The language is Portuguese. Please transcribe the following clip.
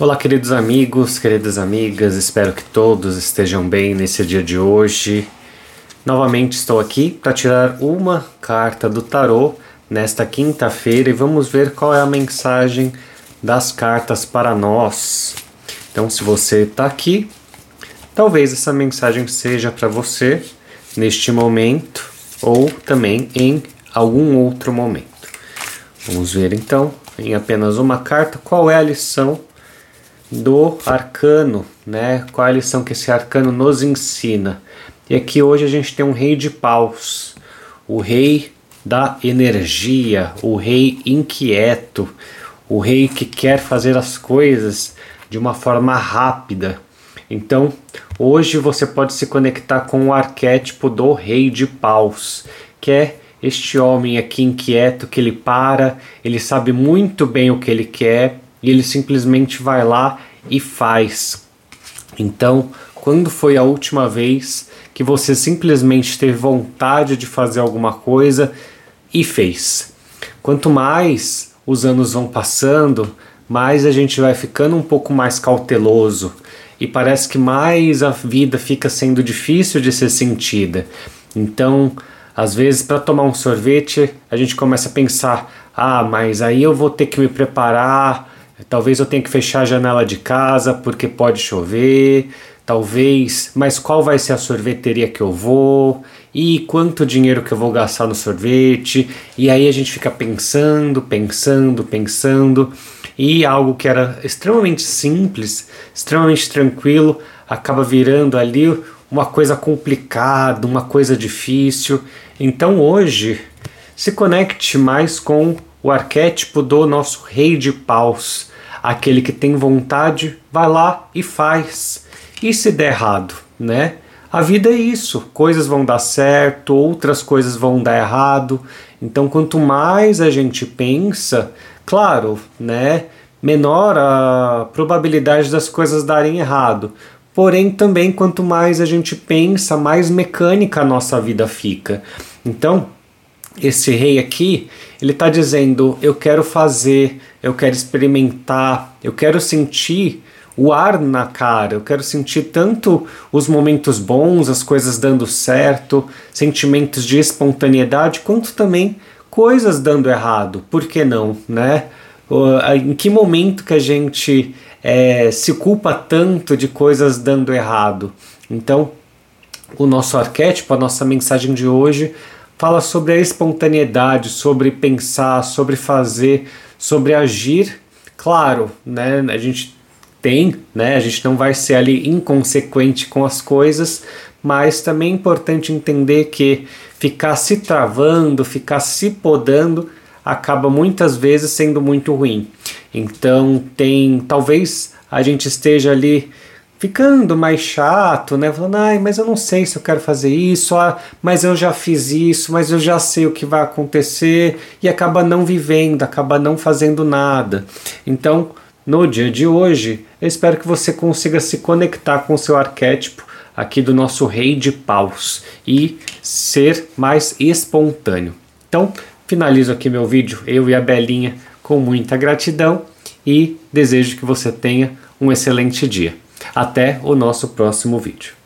Olá, queridos amigos, queridas amigas, espero que todos estejam bem nesse dia de hoje. Novamente estou aqui para tirar uma carta do tarô nesta quinta-feira e vamos ver qual é a mensagem das cartas para nós. Então, se você está aqui, talvez essa mensagem seja para você neste momento ou também em algum outro momento. Vamos ver então, em apenas uma carta, qual é a lição do arcano, né? Qual a lição que esse arcano nos ensina? E aqui hoje a gente tem um rei de paus, o rei da energia, o rei inquieto, o rei que quer fazer as coisas de uma forma rápida. Então, hoje você pode se conectar com o arquétipo do rei de paus, que é este homem aqui inquieto que ele para, ele sabe muito bem o que ele quer e ele simplesmente vai lá e faz. Então, quando foi a última vez que você simplesmente teve vontade de fazer alguma coisa e fez? Quanto mais os anos vão passando, mais a gente vai ficando um pouco mais cauteloso e parece que mais a vida fica sendo difícil de ser sentida. Então, às vezes, para tomar um sorvete, a gente começa a pensar: ah, mas aí eu vou ter que me preparar Talvez eu tenha que fechar a janela de casa porque pode chover. Talvez, mas qual vai ser a sorveteria que eu vou? E quanto dinheiro que eu vou gastar no sorvete? E aí a gente fica pensando, pensando, pensando. E algo que era extremamente simples, extremamente tranquilo, acaba virando ali uma coisa complicada, uma coisa difícil. Então hoje, se conecte mais com o arquétipo do nosso rei de paus Aquele que tem vontade, vai lá e faz. E se der errado, né? A vida é isso, coisas vão dar certo, outras coisas vão dar errado. Então, quanto mais a gente pensa, claro, né, menor a probabilidade das coisas darem errado. Porém, também quanto mais a gente pensa, mais mecânica a nossa vida fica. Então, esse rei aqui, ele está dizendo: eu quero fazer, eu quero experimentar, eu quero sentir o ar na cara, eu quero sentir tanto os momentos bons, as coisas dando certo, sentimentos de espontaneidade, quanto também coisas dando errado. Por que não, né? Em que momento que a gente é, se culpa tanto de coisas dando errado? Então, o nosso arquétipo, a nossa mensagem de hoje fala sobre a espontaneidade, sobre pensar, sobre fazer, sobre agir. Claro, né, a gente tem, né, a gente não vai ser ali inconsequente com as coisas, mas também é importante entender que ficar se travando, ficar se podando, acaba muitas vezes sendo muito ruim. Então tem, talvez a gente esteja ali ficando mais chato, né? Falando, ai, mas eu não sei se eu quero fazer isso, ah, mas eu já fiz isso, mas eu já sei o que vai acontecer e acaba não vivendo, acaba não fazendo nada. Então, no dia de hoje, eu espero que você consiga se conectar com o seu arquétipo aqui do nosso rei de paus e ser mais espontâneo. Então, finalizo aqui meu vídeo, eu e a Belinha, com muita gratidão e desejo que você tenha um excelente dia. Até o nosso próximo vídeo.